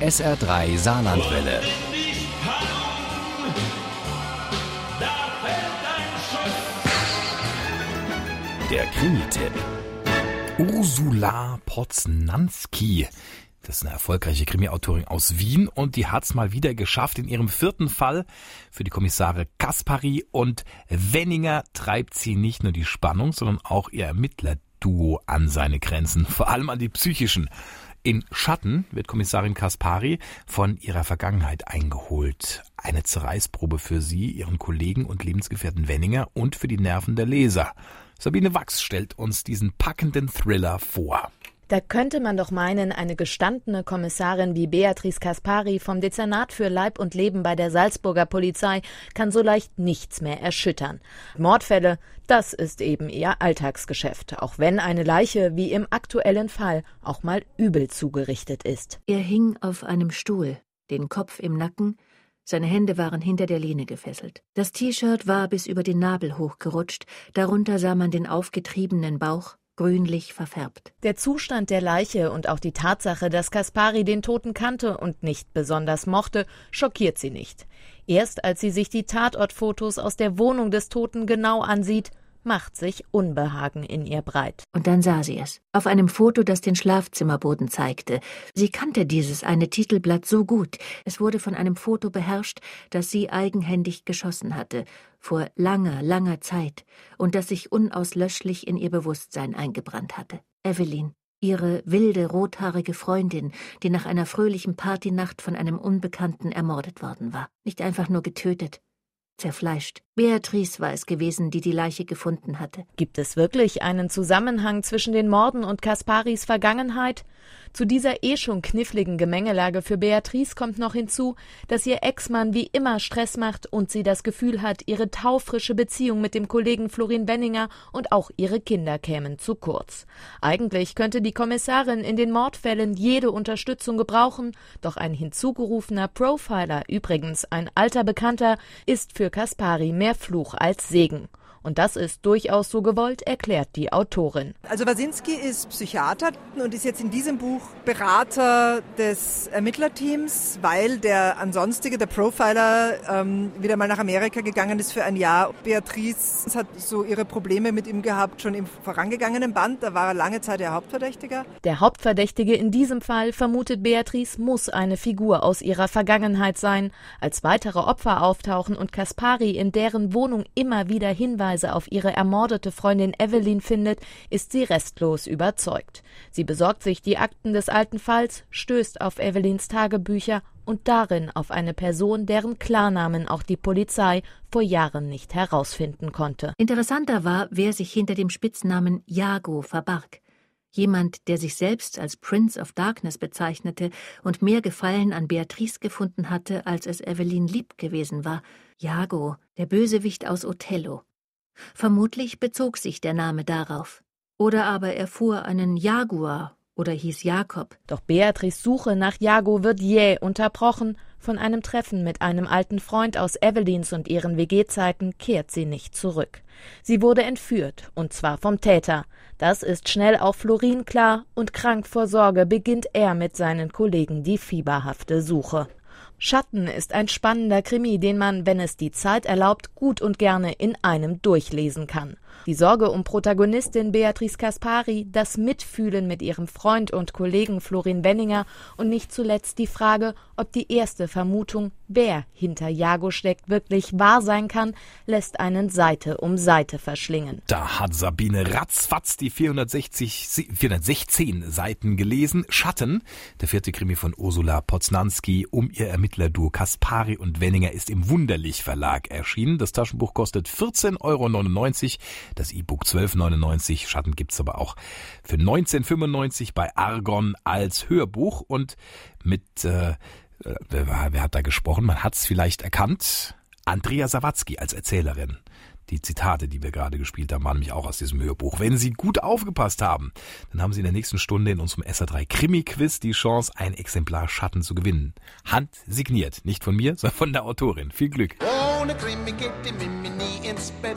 SR3 Saarlandwelle. Der Krimi-Tipp. Ursula Poznanski. Das ist eine erfolgreiche Krimi-Autorin aus Wien und die hat es mal wieder geschafft. In ihrem vierten Fall für die Kommissare Kaspari und Wenninger treibt sie nicht nur die Spannung, sondern auch ihr Ermittlerduo an seine Grenzen, vor allem an die psychischen. In Schatten wird Kommissarin Kaspari von ihrer Vergangenheit eingeholt. Eine Zerreißprobe für sie, ihren Kollegen und Lebensgefährten Wenninger und für die Nerven der Leser. Sabine Wachs stellt uns diesen packenden Thriller vor. Da könnte man doch meinen, eine gestandene Kommissarin wie Beatrice Kaspari vom Dezernat für Leib und Leben bei der Salzburger Polizei kann so leicht nichts mehr erschüttern. Mordfälle, das ist eben ihr Alltagsgeschäft, auch wenn eine Leiche wie im aktuellen Fall auch mal übel zugerichtet ist. Er hing auf einem Stuhl, den Kopf im Nacken, seine Hände waren hinter der Lehne gefesselt. Das T-Shirt war bis über den Nabel hochgerutscht, darunter sah man den aufgetriebenen Bauch, grünlich verfärbt. Der Zustand der Leiche und auch die Tatsache, dass Kaspari den Toten kannte und nicht besonders mochte, schockiert sie nicht. Erst als sie sich die Tatortfotos aus der Wohnung des Toten genau ansieht, macht sich Unbehagen in ihr breit. Und dann sah sie es. Auf einem Foto, das den Schlafzimmerboden zeigte. Sie kannte dieses eine Titelblatt so gut. Es wurde von einem Foto beherrscht, das sie eigenhändig geschossen hatte. Vor langer, langer Zeit. Und das sich unauslöschlich in ihr Bewusstsein eingebrannt hatte. Evelyn. Ihre wilde, rothaarige Freundin, die nach einer fröhlichen Partynacht von einem Unbekannten ermordet worden war. Nicht einfach nur getötet, zerfleischt. Beatrice war es gewesen, die die Leiche gefunden hatte. Gibt es wirklich einen Zusammenhang zwischen den Morden und Kasparis Vergangenheit? Zu dieser eh schon kniffligen Gemengelage für Beatrice kommt noch hinzu, dass ihr Ex-Mann wie immer Stress macht und sie das Gefühl hat, ihre taufrische Beziehung mit dem Kollegen Florin Benninger und auch ihre Kinder kämen zu kurz. Eigentlich könnte die Kommissarin in den Mordfällen jede Unterstützung gebrauchen, doch ein hinzugerufener Profiler, übrigens ein alter Bekannter, ist für Kaspari mehr Fluch als Segen. Und das ist durchaus so gewollt, erklärt die Autorin. Also Wasinski ist Psychiater und ist jetzt in diesem Buch Berater des Ermittlerteams, weil der ansonstige, der Profiler, ähm, wieder mal nach Amerika gegangen ist für ein Jahr. Beatrice hat so ihre Probleme mit ihm gehabt, schon im vorangegangenen Band. Da war er lange Zeit der Hauptverdächtiger. Der Hauptverdächtige in diesem Fall, vermutet Beatrice, muss eine Figur aus ihrer Vergangenheit sein. Als weitere Opfer auftauchen und Kaspari in deren Wohnung immer wieder Hinweise Hinweise auf ihre ermordete Freundin Evelyn findet, ist sie restlos überzeugt. Sie besorgt sich die Akten des alten Falls, stößt auf Evelyns Tagebücher und darin auf eine Person, deren Klarnamen auch die Polizei vor Jahren nicht herausfinden konnte. Interessanter war, wer sich hinter dem Spitznamen Jago verbarg. Jemand, der sich selbst als Prince of Darkness bezeichnete und mehr Gefallen an Beatrice gefunden hatte, als es Evelyn lieb gewesen war. Jago, der Bösewicht aus Othello. Vermutlich bezog sich der Name darauf. Oder aber er fuhr einen Jaguar oder hieß Jakob. Doch Beatrice Suche nach Jago wird jäh unterbrochen. Von einem Treffen mit einem alten Freund aus Evelyns und ihren WG-Zeiten kehrt sie nicht zurück. Sie wurde entführt, und zwar vom Täter. Das ist schnell auch Florin klar, und krank vor Sorge beginnt er mit seinen Kollegen die fieberhafte Suche. Schatten ist ein spannender Krimi, den man, wenn es die Zeit erlaubt, gut und gerne in einem durchlesen kann. Die Sorge um Protagonistin Beatrice Kaspari, das Mitfühlen mit ihrem Freund und Kollegen Florin Wenninger und nicht zuletzt die Frage, ob die erste Vermutung, wer hinter Jago steckt, wirklich wahr sein kann, lässt einen Seite um Seite verschlingen. Da hat Sabine ratzfatz die 460, 416 Seiten gelesen. Schatten, der vierte Krimi von Ursula Poznanski um ihr Ermittlerduo Kaspari und Wenninger ist im Wunderlich Verlag erschienen. Das Taschenbuch kostet 14,99 Euro. Das E-Book 12,99. Schatten gibt's aber auch für 19,95 bei Argon als Hörbuch und mit äh, wer, wer hat da gesprochen? Man hat's vielleicht erkannt. Andrea Sawatzki als Erzählerin. Die Zitate, die wir gerade gespielt haben, waren nämlich auch aus diesem Hörbuch. Wenn Sie gut aufgepasst haben, dann haben Sie in der nächsten Stunde in unserem SA3 Krimi-Quiz die Chance, ein Exemplar Schatten zu gewinnen. Hand signiert. Nicht von mir, sondern von der Autorin. Viel Glück. Ohne Krimi geht die Mimi nie ins Bett.